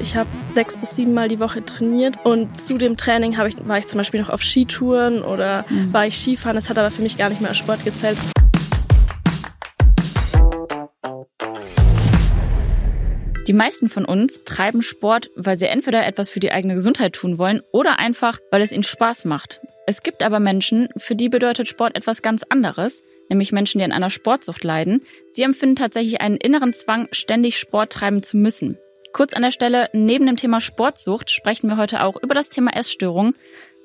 Ich habe sechs bis sieben Mal die Woche trainiert und zu dem Training ich, war ich zum Beispiel noch auf Skitouren oder mhm. war ich Skifahren. Das hat aber für mich gar nicht mehr als Sport gezählt. Die meisten von uns treiben Sport, weil sie entweder etwas für die eigene Gesundheit tun wollen oder einfach, weil es ihnen Spaß macht. Es gibt aber Menschen, für die bedeutet Sport etwas ganz anderes, nämlich Menschen, die an einer Sportsucht leiden. Sie empfinden tatsächlich einen inneren Zwang, ständig Sport treiben zu müssen. Kurz an der Stelle, neben dem Thema Sportsucht sprechen wir heute auch über das Thema Essstörung.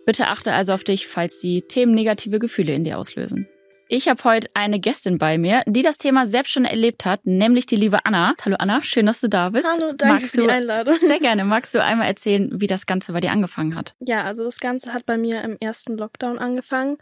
Bitte achte also auf dich, falls die Themen negative Gefühle in dir auslösen. Ich habe heute eine Gästin bei mir, die das Thema selbst schon erlebt hat, nämlich die liebe Anna. Hallo Anna, schön, dass du da bist. Hallo, danke Magst für die Einladung. Sehr gerne. Magst du einmal erzählen, wie das Ganze bei dir angefangen hat? Ja, also das Ganze hat bei mir im ersten Lockdown angefangen.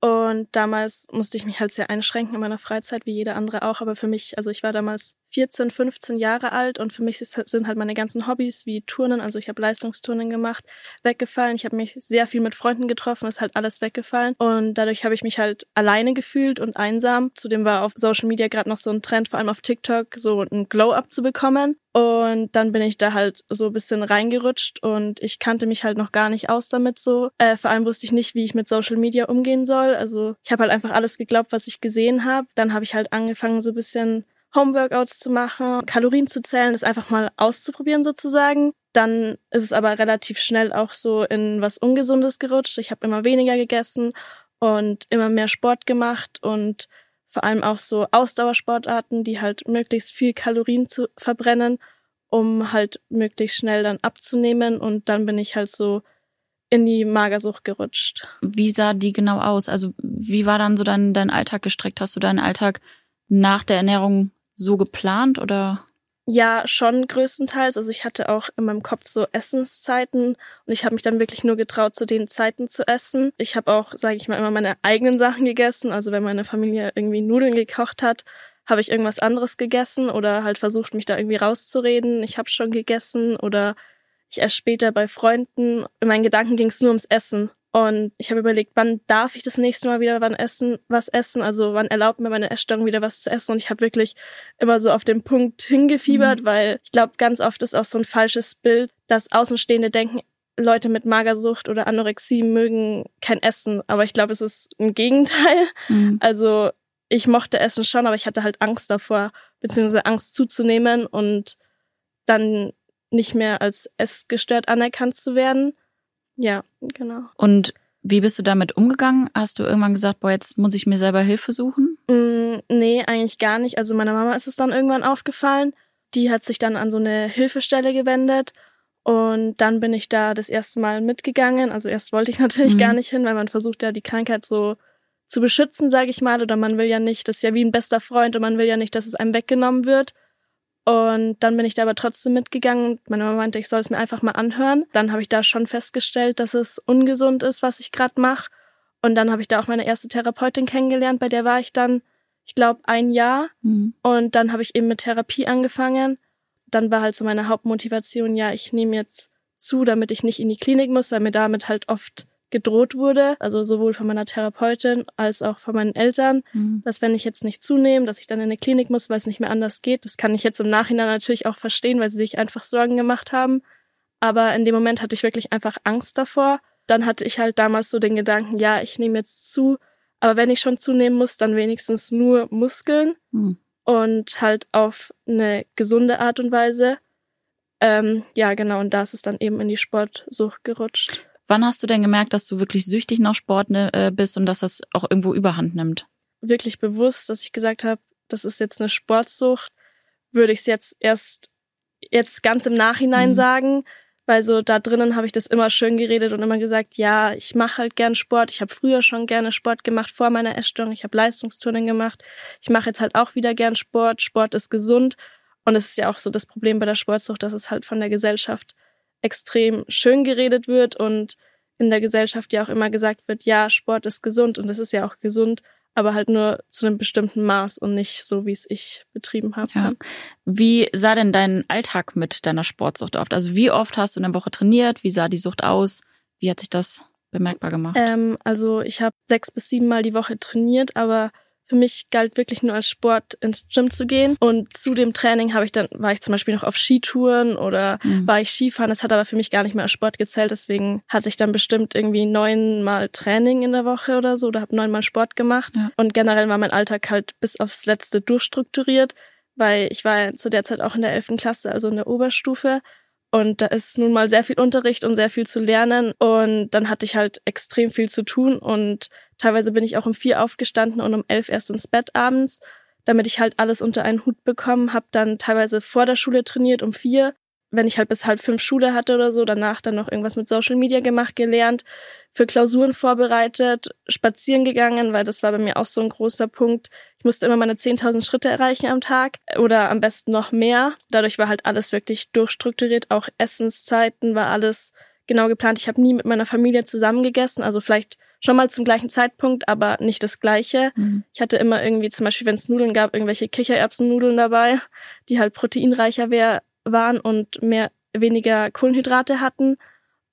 Und damals musste ich mich halt sehr einschränken in meiner Freizeit, wie jeder andere auch. Aber für mich, also ich war damals 14, 15 Jahre alt und für mich sind halt meine ganzen Hobbys wie Turnen, also ich habe Leistungsturnen gemacht, weggefallen. Ich habe mich sehr viel mit Freunden getroffen, ist halt alles weggefallen und dadurch habe ich mich halt alleine gefühlt und einsam. Zudem war auf Social Media gerade noch so ein Trend, vor allem auf TikTok, so ein Glow-up zu bekommen und dann bin ich da halt so ein bisschen reingerutscht und ich kannte mich halt noch gar nicht aus damit so. Äh, vor allem wusste ich nicht, wie ich mit Social Media umgehen soll. Also ich habe halt einfach alles geglaubt, was ich gesehen habe. Dann habe ich halt angefangen, so ein bisschen Homeworkouts zu machen, Kalorien zu zählen, das einfach mal auszuprobieren sozusagen. Dann ist es aber relativ schnell auch so in was Ungesundes gerutscht. Ich habe immer weniger gegessen und immer mehr Sport gemacht und vor allem auch so Ausdauersportarten, die halt möglichst viel Kalorien zu verbrennen, um halt möglichst schnell dann abzunehmen. Und dann bin ich halt so in die Magersucht gerutscht. Wie sah die genau aus? Also wie war dann so dein, dein Alltag gestrickt? Hast du deinen Alltag nach der Ernährung so geplant oder? Ja, schon größtenteils. Also ich hatte auch in meinem Kopf so Essenszeiten und ich habe mich dann wirklich nur getraut, zu den Zeiten zu essen. Ich habe auch, sage ich mal, immer meine eigenen Sachen gegessen. Also wenn meine Familie irgendwie Nudeln gekocht hat, habe ich irgendwas anderes gegessen oder halt versucht, mich da irgendwie rauszureden. Ich habe schon gegessen oder ich esse später bei Freunden. In meinen Gedanken ging es nur ums Essen. Und ich habe überlegt, wann darf ich das nächste Mal wieder wann essen, was essen? Also wann erlaubt mir meine Essstörung wieder was zu essen? Und ich habe wirklich immer so auf den Punkt hingefiebert, mhm. weil ich glaube, ganz oft ist auch so ein falsches Bild, dass Außenstehende denken, Leute mit Magersucht oder Anorexie mögen kein Essen. Aber ich glaube, es ist ein Gegenteil. Mhm. Also ich mochte Essen schon, aber ich hatte halt Angst davor, beziehungsweise Angst zuzunehmen und dann nicht mehr als essgestört anerkannt zu werden. Ja, genau. Und wie bist du damit umgegangen? Hast du irgendwann gesagt, boah, jetzt muss ich mir selber Hilfe suchen? Mm, nee, eigentlich gar nicht. Also meiner Mama ist es dann irgendwann aufgefallen. Die hat sich dann an so eine Hilfestelle gewendet. Und dann bin ich da das erste Mal mitgegangen. Also erst wollte ich natürlich mhm. gar nicht hin, weil man versucht ja die Krankheit so zu beschützen, sage ich mal. Oder man will ja nicht, das ist ja wie ein bester Freund und man will ja nicht, dass es einem weggenommen wird. Und dann bin ich da aber trotzdem mitgegangen. Meine Mama meinte, ich soll es mir einfach mal anhören. Dann habe ich da schon festgestellt, dass es ungesund ist, was ich gerade mache. Und dann habe ich da auch meine erste Therapeutin kennengelernt, bei der war ich dann, ich glaube, ein Jahr. Mhm. Und dann habe ich eben mit Therapie angefangen. Dann war halt so meine Hauptmotivation, ja, ich nehme jetzt zu, damit ich nicht in die Klinik muss, weil mir damit halt oft gedroht wurde, also sowohl von meiner Therapeutin als auch von meinen Eltern, mhm. dass wenn ich jetzt nicht zunehme, dass ich dann in eine Klinik muss, weil es nicht mehr anders geht. Das kann ich jetzt im Nachhinein natürlich auch verstehen, weil sie sich einfach Sorgen gemacht haben. Aber in dem Moment hatte ich wirklich einfach Angst davor. Dann hatte ich halt damals so den Gedanken, ja, ich nehme jetzt zu, aber wenn ich schon zunehmen muss, dann wenigstens nur Muskeln mhm. und halt auf eine gesunde Art und Weise. Ähm, ja, genau, und da ist es dann eben in die Sportsucht gerutscht. Wann hast du denn gemerkt, dass du wirklich süchtig nach Sport ne, äh, bist und dass das auch irgendwo Überhand nimmt? Wirklich bewusst, dass ich gesagt habe, das ist jetzt eine Sportsucht, würde ich es jetzt erst jetzt ganz im Nachhinein mhm. sagen, weil so da drinnen habe ich das immer schön geredet und immer gesagt, ja, ich mache halt gern Sport. Ich habe früher schon gerne Sport gemacht vor meiner Essstörung. Ich habe Leistungsturnen gemacht. Ich mache jetzt halt auch wieder gern Sport. Sport ist gesund und es ist ja auch so das Problem bei der Sportsucht, dass es halt von der Gesellschaft extrem schön geredet wird und in der Gesellschaft ja auch immer gesagt wird, ja, Sport ist gesund und es ist ja auch gesund, aber halt nur zu einem bestimmten Maß und nicht so, wie es ich betrieben habe. Ja. Wie sah denn dein Alltag mit deiner Sportsucht oft? Also wie oft hast du in der Woche trainiert? Wie sah die Sucht aus? Wie hat sich das bemerkbar gemacht? Ähm, also ich habe sechs bis sieben Mal die Woche trainiert, aber für mich galt wirklich nur als Sport ins Gym zu gehen. Und zu dem Training habe ich dann, war ich zum Beispiel noch auf Skitouren oder mhm. war ich Skifahren. Das hat aber für mich gar nicht mehr als Sport gezählt. Deswegen hatte ich dann bestimmt irgendwie neunmal Training in der Woche oder so oder habe neunmal Sport gemacht. Ja. Und generell war mein Alltag halt bis aufs Letzte durchstrukturiert, weil ich war zu der Zeit auch in der elften Klasse, also in der Oberstufe. Und da ist nun mal sehr viel Unterricht und sehr viel zu lernen. Und dann hatte ich halt extrem viel zu tun. Und teilweise bin ich auch um vier aufgestanden und um elf erst ins Bett abends, damit ich halt alles unter einen Hut bekommen. Hab dann teilweise vor der Schule trainiert um vier wenn ich halt bis halb fünf Schule hatte oder so, danach dann noch irgendwas mit Social Media gemacht, gelernt, für Klausuren vorbereitet, spazieren gegangen, weil das war bei mir auch so ein großer Punkt. Ich musste immer meine 10.000 Schritte erreichen am Tag oder am besten noch mehr. Dadurch war halt alles wirklich durchstrukturiert, auch Essenszeiten war alles genau geplant. Ich habe nie mit meiner Familie zusammen gegessen, also vielleicht schon mal zum gleichen Zeitpunkt, aber nicht das gleiche. Mhm. Ich hatte immer irgendwie, zum Beispiel, wenn es Nudeln gab, irgendwelche Kichererbsennudeln dabei, die halt proteinreicher wär, waren und mehr weniger Kohlenhydrate hatten.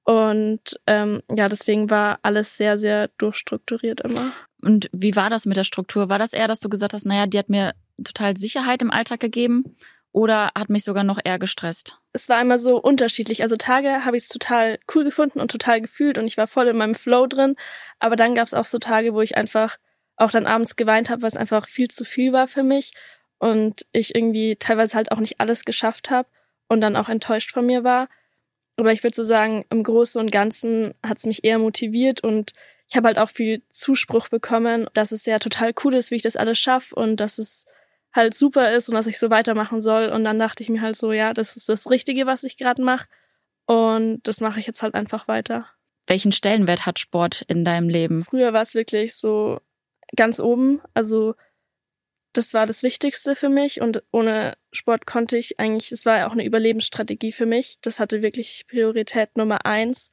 Und ähm, ja, deswegen war alles sehr, sehr durchstrukturiert immer. Und wie war das mit der Struktur? War das eher, dass du gesagt hast, naja, die hat mir total Sicherheit im Alltag gegeben oder hat mich sogar noch eher gestresst? Es war immer so unterschiedlich. Also Tage habe ich es total cool gefunden und total gefühlt und ich war voll in meinem Flow drin. Aber dann gab es auch so Tage, wo ich einfach auch dann abends geweint habe, weil es einfach viel zu viel war für mich und ich irgendwie teilweise halt auch nicht alles geschafft habe und dann auch enttäuscht von mir war. Aber ich würde so sagen, im Großen und Ganzen hat es mich eher motiviert und ich habe halt auch viel Zuspruch bekommen, dass es ja total cool ist, wie ich das alles schaffe und dass es halt super ist und dass ich so weitermachen soll. Und dann dachte ich mir halt so, ja, das ist das Richtige, was ich gerade mache. Und das mache ich jetzt halt einfach weiter. Welchen Stellenwert hat Sport in deinem Leben? Früher war es wirklich so ganz oben. Also das war das Wichtigste für mich und ohne Sport konnte ich eigentlich, es war ja auch eine Überlebensstrategie für mich. Das hatte wirklich Priorität Nummer eins.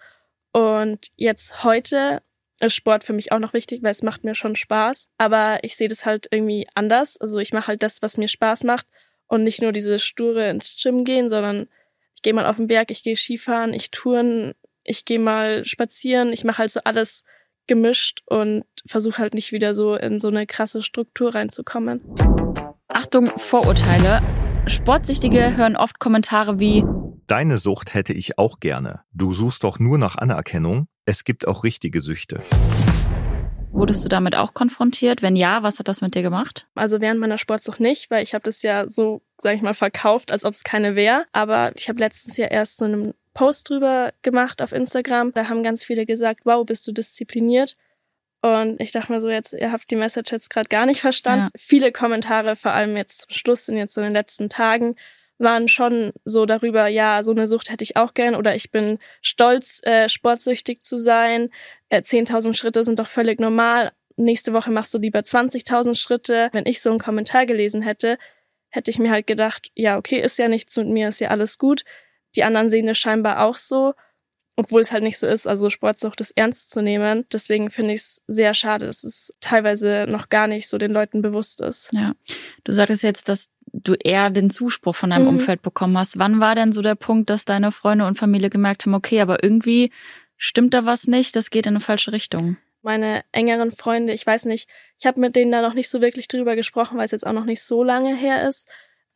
Und jetzt heute ist Sport für mich auch noch wichtig, weil es macht mir schon Spaß. Aber ich sehe das halt irgendwie anders. Also ich mache halt das, was mir Spaß macht und nicht nur diese sture ins Gym gehen, sondern ich gehe mal auf den Berg, ich gehe Skifahren, ich touren, ich gehe mal spazieren, ich mache halt so alles gemischt und versuche halt nicht wieder so in so eine krasse Struktur reinzukommen. Achtung, Vorurteile. Sportsüchtige hören oft Kommentare wie Deine Sucht hätte ich auch gerne. Du suchst doch nur nach Anerkennung. Es gibt auch richtige Süchte. Wurdest du damit auch konfrontiert? Wenn ja, was hat das mit dir gemacht? Also während meiner Sportsucht nicht, weil ich habe das ja so, sag ich mal, verkauft, als ob es keine wäre. Aber ich habe letztens ja erst so einem Post drüber gemacht auf Instagram. Da haben ganz viele gesagt, wow, bist du diszipliniert? Und ich dachte mir so, jetzt, ihr habt die Message jetzt gerade gar nicht verstanden. Ja. Viele Kommentare, vor allem jetzt zum Schluss und jetzt in den letzten Tagen, waren schon so darüber, ja, so eine Sucht hätte ich auch gern oder ich bin stolz, äh, sportsüchtig zu sein. Äh, 10.000 Schritte sind doch völlig normal. Nächste Woche machst du lieber 20.000 Schritte. Wenn ich so einen Kommentar gelesen hätte, hätte ich mir halt gedacht, ja, okay, ist ja nichts mit mir, ist ja alles gut. Die anderen sehen es scheinbar auch so, obwohl es halt nicht so ist, also Sportsucht ist ernst zu nehmen. Deswegen finde ich es sehr schade, dass es teilweise noch gar nicht so den Leuten bewusst ist. Ja. Du sagtest jetzt, dass du eher den Zuspruch von deinem mhm. Umfeld bekommen hast. Wann war denn so der Punkt, dass deine Freunde und Familie gemerkt haben, okay, aber irgendwie stimmt da was nicht, das geht in eine falsche Richtung? Meine engeren Freunde, ich weiß nicht, ich habe mit denen da noch nicht so wirklich drüber gesprochen, weil es jetzt auch noch nicht so lange her ist.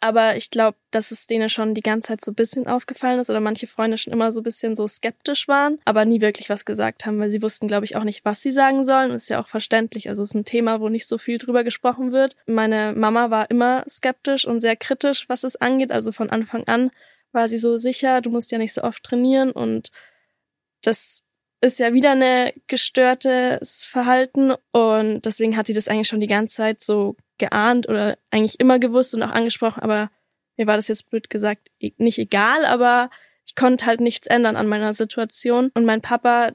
Aber ich glaube, dass es denen schon die ganze Zeit so ein bisschen aufgefallen ist oder manche Freunde schon immer so ein bisschen so skeptisch waren, aber nie wirklich was gesagt haben, weil sie wussten, glaube ich, auch nicht, was sie sagen sollen. ist ja auch verständlich. Also es ist ein Thema, wo nicht so viel drüber gesprochen wird. Meine Mama war immer skeptisch und sehr kritisch, was es angeht. Also von Anfang an war sie so sicher, du musst ja nicht so oft trainieren und das ist ja wieder eine gestörtes Verhalten und deswegen hat sie das eigentlich schon die ganze Zeit so geahnt oder eigentlich immer gewusst und auch angesprochen, aber mir war das jetzt blöd gesagt e-, nicht egal, aber ich konnte halt nichts ändern an meiner Situation. Und mein Papa,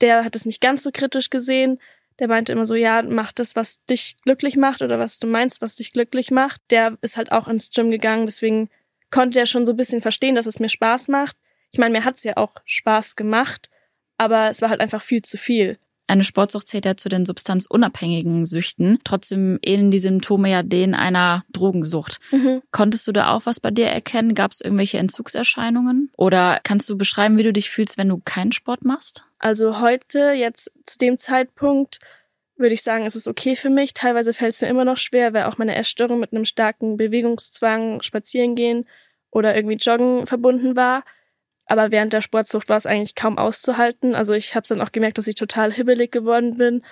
der hat es nicht ganz so kritisch gesehen. Der meinte immer so, ja, mach das, was dich glücklich macht oder was du meinst, was dich glücklich macht. Der ist halt auch ins Gym gegangen, deswegen konnte er schon so ein bisschen verstehen, dass es mir Spaß macht. Ich meine, mir hat's ja auch Spaß gemacht, aber es war halt einfach viel zu viel. Eine Sportsucht zählt ja zu den substanzunabhängigen Süchten. Trotzdem ähneln die Symptome ja denen einer Drogensucht. Mhm. Konntest du da auch was bei dir erkennen? Gab es irgendwelche Entzugserscheinungen? Oder kannst du beschreiben, wie du dich fühlst, wenn du keinen Sport machst? Also heute, jetzt zu dem Zeitpunkt, würde ich sagen, ist es okay für mich. Teilweise fällt es mir immer noch schwer, weil auch meine Essstörung mit einem starken Bewegungszwang, spazieren gehen oder irgendwie joggen verbunden war. Aber während der Sportsucht war es eigentlich kaum auszuhalten. Also ich habe dann auch gemerkt, dass ich total hibbelig geworden bin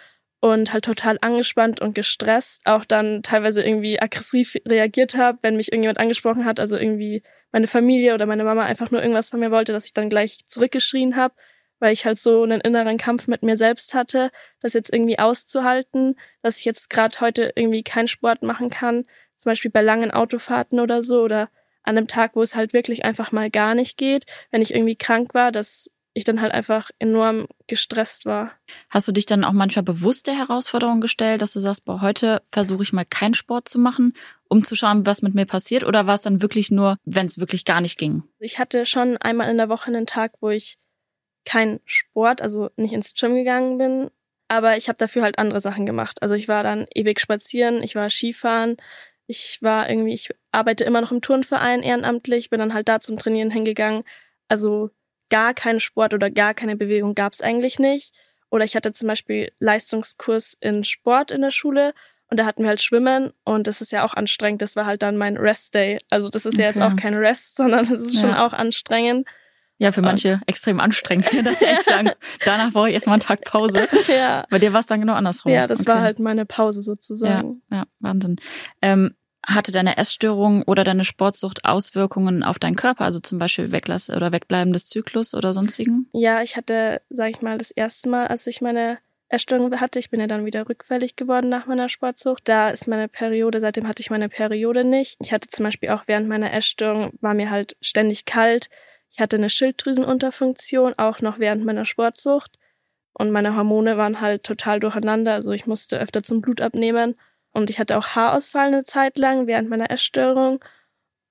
und halt total angespannt und gestresst. Auch dann teilweise irgendwie aggressiv reagiert habe, wenn mich irgendjemand angesprochen hat. Also irgendwie meine Familie oder meine Mama einfach nur irgendwas von mir wollte, dass ich dann gleich zurückgeschrien habe weil ich halt so einen inneren Kampf mit mir selbst hatte, das jetzt irgendwie auszuhalten, dass ich jetzt gerade heute irgendwie keinen Sport machen kann, zum Beispiel bei langen Autofahrten oder so oder an einem Tag, wo es halt wirklich einfach mal gar nicht geht, wenn ich irgendwie krank war, dass ich dann halt einfach enorm gestresst war. Hast du dich dann auch manchmal bewusst der Herausforderung gestellt, dass du sagst, boah, heute versuche ich mal keinen Sport zu machen, um zu schauen, was mit mir passiert? Oder war es dann wirklich nur, wenn es wirklich gar nicht ging? Ich hatte schon einmal in der Woche einen Tag, wo ich kein Sport, also nicht ins Gym gegangen bin, aber ich habe dafür halt andere Sachen gemacht. Also ich war dann ewig spazieren, ich war Skifahren, ich war irgendwie, ich arbeite immer noch im Turnverein ehrenamtlich, bin dann halt da zum Trainieren hingegangen. Also gar keinen Sport oder gar keine Bewegung gab's eigentlich nicht. Oder ich hatte zum Beispiel Leistungskurs in Sport in der Schule und da hatten wir halt Schwimmen und das ist ja auch anstrengend. Das war halt dann mein Rest Day. Also das ist okay. ja jetzt auch kein Rest, sondern es ist ja. schon auch anstrengend. Ja, für manche ähm. extrem anstrengend, sie echt sagen, danach brauche ich erstmal einen Tag Pause. ja. Bei dir war es dann genau andersrum. Ja, das okay. war halt meine Pause sozusagen. Ja, ja Wahnsinn. Ähm, hatte deine Essstörung oder deine Sportsucht Auswirkungen auf deinen Körper, also zum Beispiel Weglass oder Wegbleiben des Zyklus oder sonstigen? Ja, ich hatte, sag ich mal, das erste Mal, als ich meine Essstörung hatte, ich bin ja dann wieder rückfällig geworden nach meiner Sportsucht. Da ist meine Periode, seitdem hatte ich meine Periode nicht. Ich hatte zum Beispiel auch während meiner Essstörung, war mir halt ständig kalt ich hatte eine Schilddrüsenunterfunktion, auch noch während meiner Sportsucht. Und meine Hormone waren halt total durcheinander. Also ich musste öfter zum Blut abnehmen. Und ich hatte auch Haarausfall eine Zeit lang während meiner Essstörung.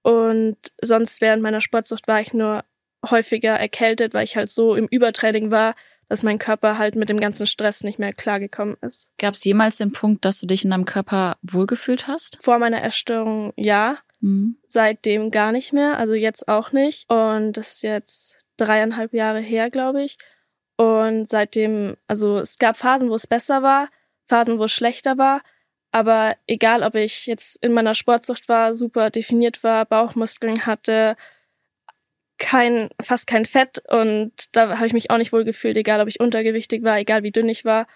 Und sonst während meiner Sportsucht war ich nur häufiger erkältet, weil ich halt so im Übertraining war, dass mein Körper halt mit dem ganzen Stress nicht mehr klargekommen ist. Gab es jemals den Punkt, dass du dich in deinem Körper wohlgefühlt hast? Vor meiner Essstörung ja. Mhm. Seitdem gar nicht mehr, also jetzt auch nicht. Und das ist jetzt dreieinhalb Jahre her, glaube ich. Und seitdem, also es gab Phasen, wo es besser war, Phasen, wo es schlechter war. Aber egal, ob ich jetzt in meiner Sportsucht war, super definiert war, Bauchmuskeln hatte, kein, fast kein Fett und da habe ich mich auch nicht wohl gefühlt, egal ob ich untergewichtig war, egal wie dünn ich war,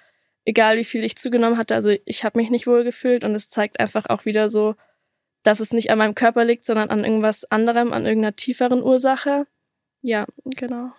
egal wie viel ich zugenommen hatte. Also ich habe mich nicht wohl gefühlt und es zeigt einfach auch wieder so, dass es nicht an meinem Körper liegt, sondern an irgendwas anderem, an irgendeiner tieferen Ursache. Ja, genau.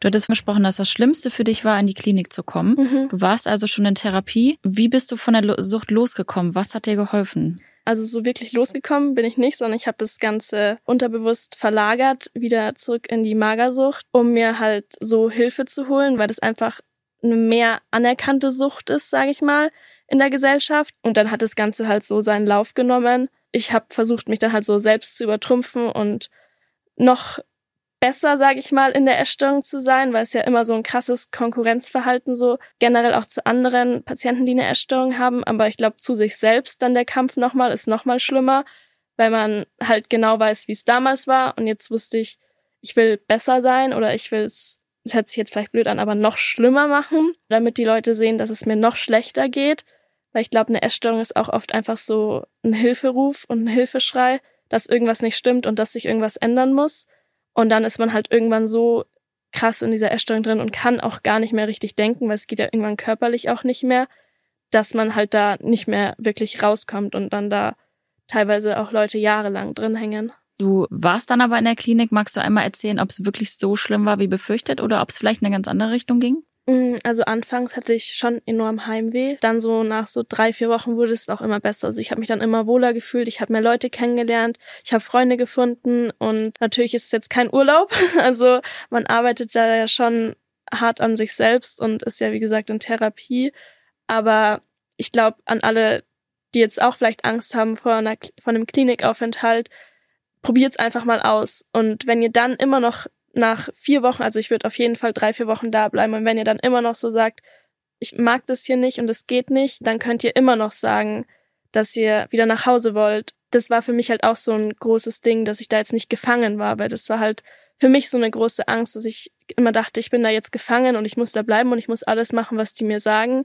Du hattest versprochen, dass das Schlimmste für dich war, in die Klinik zu kommen. Mhm. Du warst also schon in Therapie. Wie bist du von der Sucht losgekommen? Was hat dir geholfen? Also so wirklich losgekommen bin ich nicht, sondern ich habe das Ganze unterbewusst verlagert, wieder zurück in die Magersucht, um mir halt so Hilfe zu holen, weil das einfach eine mehr anerkannte Sucht ist, sage ich mal, in der Gesellschaft. Und dann hat das Ganze halt so seinen Lauf genommen ich habe versucht, mich dann halt so selbst zu übertrumpfen und noch besser, sage ich mal, in der Essstörung zu sein, weil es ja immer so ein krasses Konkurrenzverhalten so generell auch zu anderen Patienten, die eine Essstörung haben. Aber ich glaube, zu sich selbst dann der Kampf nochmal ist nochmal schlimmer, weil man halt genau weiß, wie es damals war. Und jetzt wusste ich, ich will besser sein oder ich will es, es hört sich jetzt vielleicht blöd an, aber noch schlimmer machen, damit die Leute sehen, dass es mir noch schlechter geht. Weil ich glaube, eine Essstörung ist auch oft einfach so ein Hilferuf und ein Hilfeschrei, dass irgendwas nicht stimmt und dass sich irgendwas ändern muss. Und dann ist man halt irgendwann so krass in dieser Essstörung drin und kann auch gar nicht mehr richtig denken, weil es geht ja irgendwann körperlich auch nicht mehr, dass man halt da nicht mehr wirklich rauskommt und dann da teilweise auch Leute jahrelang drin hängen. Du warst dann aber in der Klinik. Magst du einmal erzählen, ob es wirklich so schlimm war wie befürchtet oder ob es vielleicht in eine ganz andere Richtung ging? Mm, also anfangs hatte ich schon enorm Heimweh. Dann so nach so drei, vier Wochen wurde es auch immer besser. Also ich habe mich dann immer wohler gefühlt. Ich habe mehr Leute kennengelernt. Ich habe Freunde gefunden. Und natürlich ist es jetzt kein Urlaub. Also man arbeitet da ja schon hart an sich selbst und ist ja, wie gesagt, in Therapie. Aber ich glaube, an alle, die jetzt auch vielleicht Angst haben vor, einer, vor einem Klinikaufenthalt, probiert's einfach mal aus. Und wenn ihr dann immer noch nach vier Wochen, also ich würde auf jeden Fall drei, vier Wochen da bleiben. Und wenn ihr dann immer noch so sagt, ich mag das hier nicht und es geht nicht, dann könnt ihr immer noch sagen, dass ihr wieder nach Hause wollt. Das war für mich halt auch so ein großes Ding, dass ich da jetzt nicht gefangen war, weil das war halt für mich so eine große Angst, dass ich immer dachte, ich bin da jetzt gefangen und ich muss da bleiben und ich muss alles machen, was die mir sagen.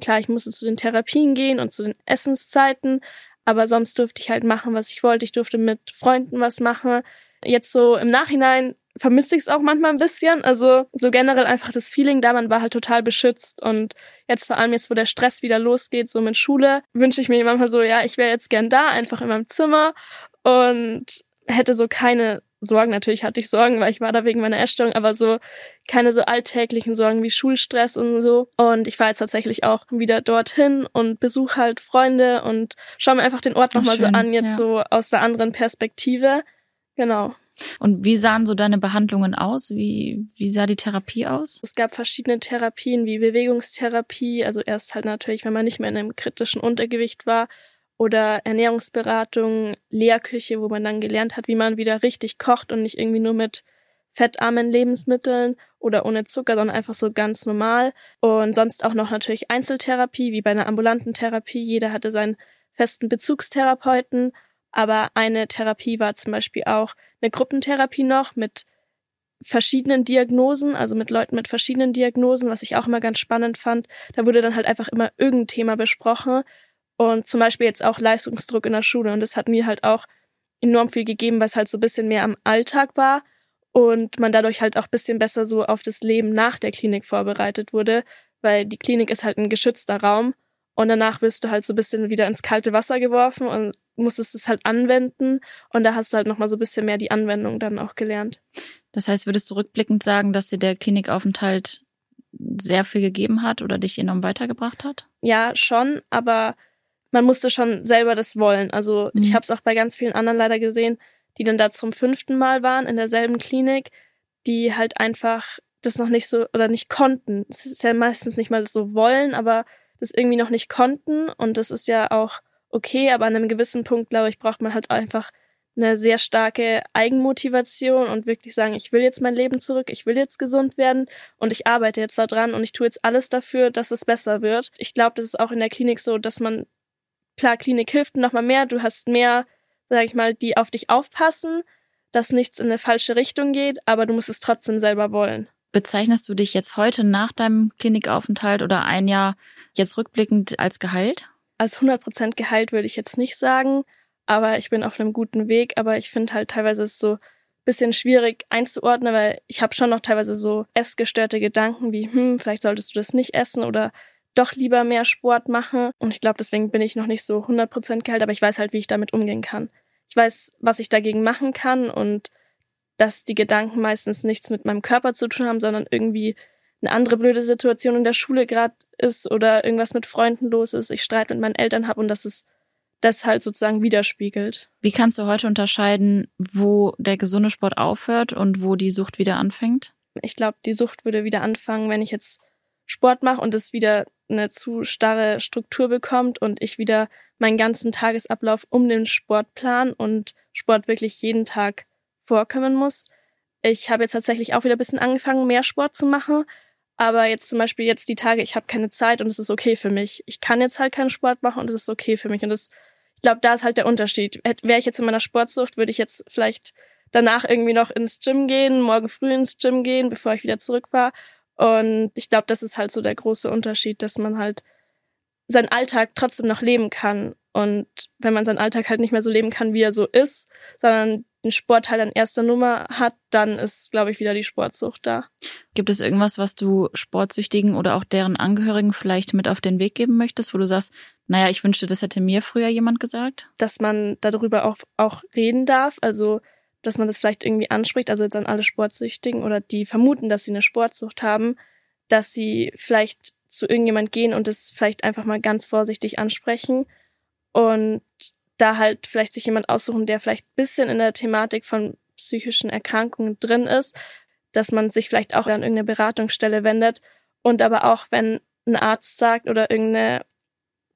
Klar, ich musste zu den Therapien gehen und zu den Essenszeiten, aber sonst durfte ich halt machen, was ich wollte. Ich durfte mit Freunden was machen. Jetzt so im Nachhinein vermisse ich es auch manchmal ein bisschen. Also so generell einfach das Feeling da, man war halt total beschützt. Und jetzt vor allem jetzt, wo der Stress wieder losgeht, so mit Schule, wünsche ich mir manchmal so, ja, ich wäre jetzt gern da, einfach in meinem Zimmer und hätte so keine Sorgen. Natürlich hatte ich Sorgen, weil ich war da wegen meiner Essstörung, aber so keine so alltäglichen Sorgen wie Schulstress und so. Und ich fahre jetzt tatsächlich auch wieder dorthin und besuche halt Freunde und schaue mir einfach den Ort nochmal so an, jetzt ja. so aus der anderen Perspektive. Genau. Und wie sahen so deine Behandlungen aus? Wie, wie sah die Therapie aus? Es gab verschiedene Therapien wie Bewegungstherapie, also erst halt natürlich, wenn man nicht mehr in einem kritischen Untergewicht war, oder Ernährungsberatung, Lehrküche, wo man dann gelernt hat, wie man wieder richtig kocht und nicht irgendwie nur mit fettarmen Lebensmitteln oder ohne Zucker, sondern einfach so ganz normal. Und sonst auch noch natürlich Einzeltherapie, wie bei einer ambulanten Therapie. Jeder hatte seinen festen Bezugstherapeuten. Aber eine Therapie war zum Beispiel auch eine Gruppentherapie noch mit verschiedenen Diagnosen, also mit Leuten mit verschiedenen Diagnosen, was ich auch immer ganz spannend fand. Da wurde dann halt einfach immer irgendein Thema besprochen und zum Beispiel jetzt auch Leistungsdruck in der Schule. Und das hat mir halt auch enorm viel gegeben, weil es halt so ein bisschen mehr am Alltag war und man dadurch halt auch ein bisschen besser so auf das Leben nach der Klinik vorbereitet wurde, weil die Klinik ist halt ein geschützter Raum und danach wirst du halt so ein bisschen wieder ins kalte Wasser geworfen und musstest es halt anwenden und da hast du halt nochmal so ein bisschen mehr die Anwendung dann auch gelernt. Das heißt, würdest du rückblickend sagen, dass dir der Klinikaufenthalt sehr viel gegeben hat oder dich enorm weitergebracht hat? Ja, schon, aber man musste schon selber das wollen. Also mhm. ich habe es auch bei ganz vielen anderen leider gesehen, die dann da zum fünften Mal waren in derselben Klinik, die halt einfach das noch nicht so oder nicht konnten. Es ist ja meistens nicht mal so wollen, aber das irgendwie noch nicht konnten. Und das ist ja auch okay, aber an einem gewissen Punkt, glaube ich, braucht man halt einfach eine sehr starke Eigenmotivation und wirklich sagen, ich will jetzt mein Leben zurück, ich will jetzt gesund werden und ich arbeite jetzt da dran und ich tue jetzt alles dafür, dass es besser wird. Ich glaube, das ist auch in der Klinik so, dass man klar, Klinik hilft noch mal mehr, du hast mehr, sag ich mal, die auf dich aufpassen, dass nichts in eine falsche Richtung geht, aber du musst es trotzdem selber wollen. Bezeichnest du dich jetzt heute nach deinem Klinikaufenthalt oder ein Jahr jetzt rückblickend als geheilt? Als 100% geheilt würde ich jetzt nicht sagen, aber ich bin auf einem guten Weg, aber ich finde halt teilweise ist so bisschen schwierig einzuordnen, weil ich habe schon noch teilweise so essgestörte Gedanken wie, hm, vielleicht solltest du das nicht essen oder doch lieber mehr Sport mache. Und ich glaube, deswegen bin ich noch nicht so 100% geheilt, aber ich weiß halt, wie ich damit umgehen kann. Ich weiß, was ich dagegen machen kann und dass die Gedanken meistens nichts mit meinem Körper zu tun haben, sondern irgendwie eine andere blöde Situation in der Schule gerade ist oder irgendwas mit Freunden los ist, ich Streit mit meinen Eltern habe und dass es das halt sozusagen widerspiegelt. Wie kannst du heute unterscheiden, wo der gesunde Sport aufhört und wo die Sucht wieder anfängt? Ich glaube, die Sucht würde wieder anfangen, wenn ich jetzt Sport mache und es wieder eine zu starre Struktur bekommt und ich wieder meinen ganzen Tagesablauf um den Sport plan und Sport wirklich jeden Tag vorkommen muss. Ich habe jetzt tatsächlich auch wieder ein bisschen angefangen, mehr Sport zu machen. Aber jetzt zum Beispiel jetzt die Tage, ich habe keine Zeit und es ist okay für mich. Ich kann jetzt halt keinen Sport machen und es ist okay für mich. Und das, ich glaube, da ist halt der Unterschied. Wäre ich jetzt in meiner Sportsucht, würde ich jetzt vielleicht danach irgendwie noch ins Gym gehen, morgen früh ins Gym gehen, bevor ich wieder zurück war. Und ich glaube, das ist halt so der große Unterschied, dass man halt seinen Alltag trotzdem noch leben kann. Und wenn man seinen Alltag halt nicht mehr so leben kann, wie er so ist, sondern den Sport halt an erster Nummer hat, dann ist, glaube ich, wieder die Sportsucht da. Gibt es irgendwas, was du Sportsüchtigen oder auch deren Angehörigen vielleicht mit auf den Weg geben möchtest, wo du sagst, naja, ich wünschte, das hätte mir früher jemand gesagt? Dass man darüber auch, auch reden darf. Also dass man das vielleicht irgendwie anspricht, also jetzt an alle Sportsüchtigen oder die vermuten, dass sie eine Sportsucht haben, dass sie vielleicht zu irgendjemand gehen und das vielleicht einfach mal ganz vorsichtig ansprechen und da halt vielleicht sich jemand aussuchen, der vielleicht bisschen in der Thematik von psychischen Erkrankungen drin ist, dass man sich vielleicht auch an irgendeine Beratungsstelle wendet und aber auch wenn ein Arzt sagt oder irgendeine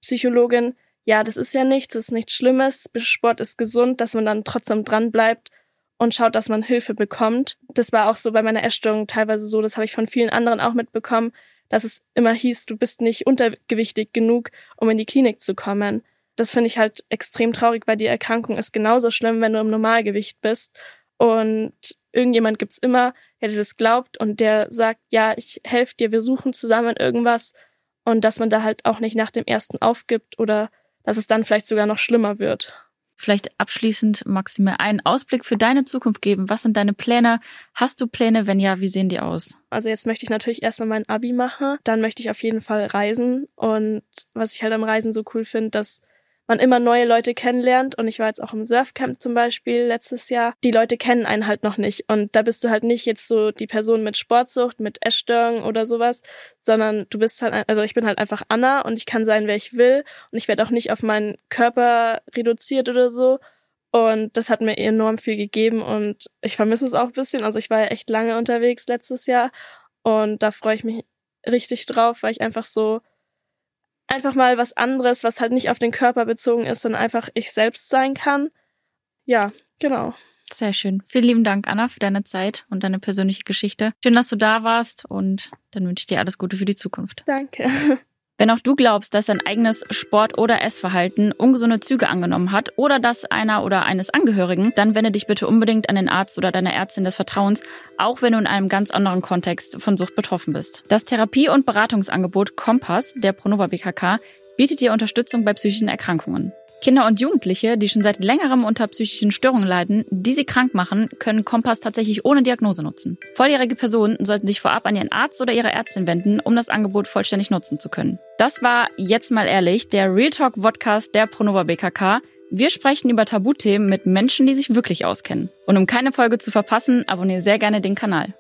Psychologin, ja, das ist ja nichts, das ist nichts Schlimmes, Sport ist gesund, dass man dann trotzdem dran bleibt und schaut, dass man Hilfe bekommt. Das war auch so bei meiner Essstörung teilweise so, das habe ich von vielen anderen auch mitbekommen, dass es immer hieß, du bist nicht untergewichtig genug, um in die Klinik zu kommen. Das finde ich halt extrem traurig, weil die Erkrankung ist genauso schlimm, wenn du im Normalgewicht bist. Und irgendjemand gibt's immer, der dir das glaubt und der sagt, ja, ich helfe dir, wir suchen zusammen irgendwas. und dass man da halt auch nicht nach dem ersten aufgibt oder dass es dann vielleicht sogar noch schlimmer wird. Vielleicht abschließend mir einen Ausblick für deine Zukunft geben. Was sind deine Pläne? Hast du Pläne? Wenn ja, wie sehen die aus? Also jetzt möchte ich natürlich erstmal mein Abi machen. Dann möchte ich auf jeden Fall reisen. Und was ich halt am Reisen so cool finde, dass man immer neue Leute kennenlernt. Und ich war jetzt auch im Surfcamp zum Beispiel letztes Jahr. Die Leute kennen einen halt noch nicht. Und da bist du halt nicht jetzt so die Person mit Sportsucht, mit Essstörungen oder sowas, sondern du bist halt, also ich bin halt einfach Anna und ich kann sein, wer ich will. Und ich werde auch nicht auf meinen Körper reduziert oder so. Und das hat mir enorm viel gegeben und ich vermisse es auch ein bisschen. Also ich war ja echt lange unterwegs letztes Jahr und da freue ich mich richtig drauf, weil ich einfach so einfach mal was anderes, was halt nicht auf den Körper bezogen ist, sondern einfach ich selbst sein kann. Ja, genau. Sehr schön. Vielen lieben Dank, Anna, für deine Zeit und deine persönliche Geschichte. Schön, dass du da warst und dann wünsche ich dir alles Gute für die Zukunft. Danke. Wenn auch du glaubst, dass dein eigenes Sport- oder Essverhalten ungesunde Züge angenommen hat oder das einer oder eines Angehörigen, dann wende dich bitte unbedingt an den Arzt oder deine Ärztin des Vertrauens, auch wenn du in einem ganz anderen Kontext von Sucht betroffen bist. Das Therapie- und Beratungsangebot Kompass der Pronova BKK bietet dir Unterstützung bei psychischen Erkrankungen. Kinder und Jugendliche, die schon seit längerem unter psychischen Störungen leiden, die sie krank machen, können Kompass tatsächlich ohne Diagnose nutzen. Volljährige Personen sollten sich vorab an ihren Arzt oder ihre Ärztin wenden, um das Angebot vollständig nutzen zu können. Das war jetzt mal ehrlich der Real Talk Podcast der Pronova BKK. Wir sprechen über Tabuthemen mit Menschen, die sich wirklich auskennen. Und um keine Folge zu verpassen, abonniere sehr gerne den Kanal.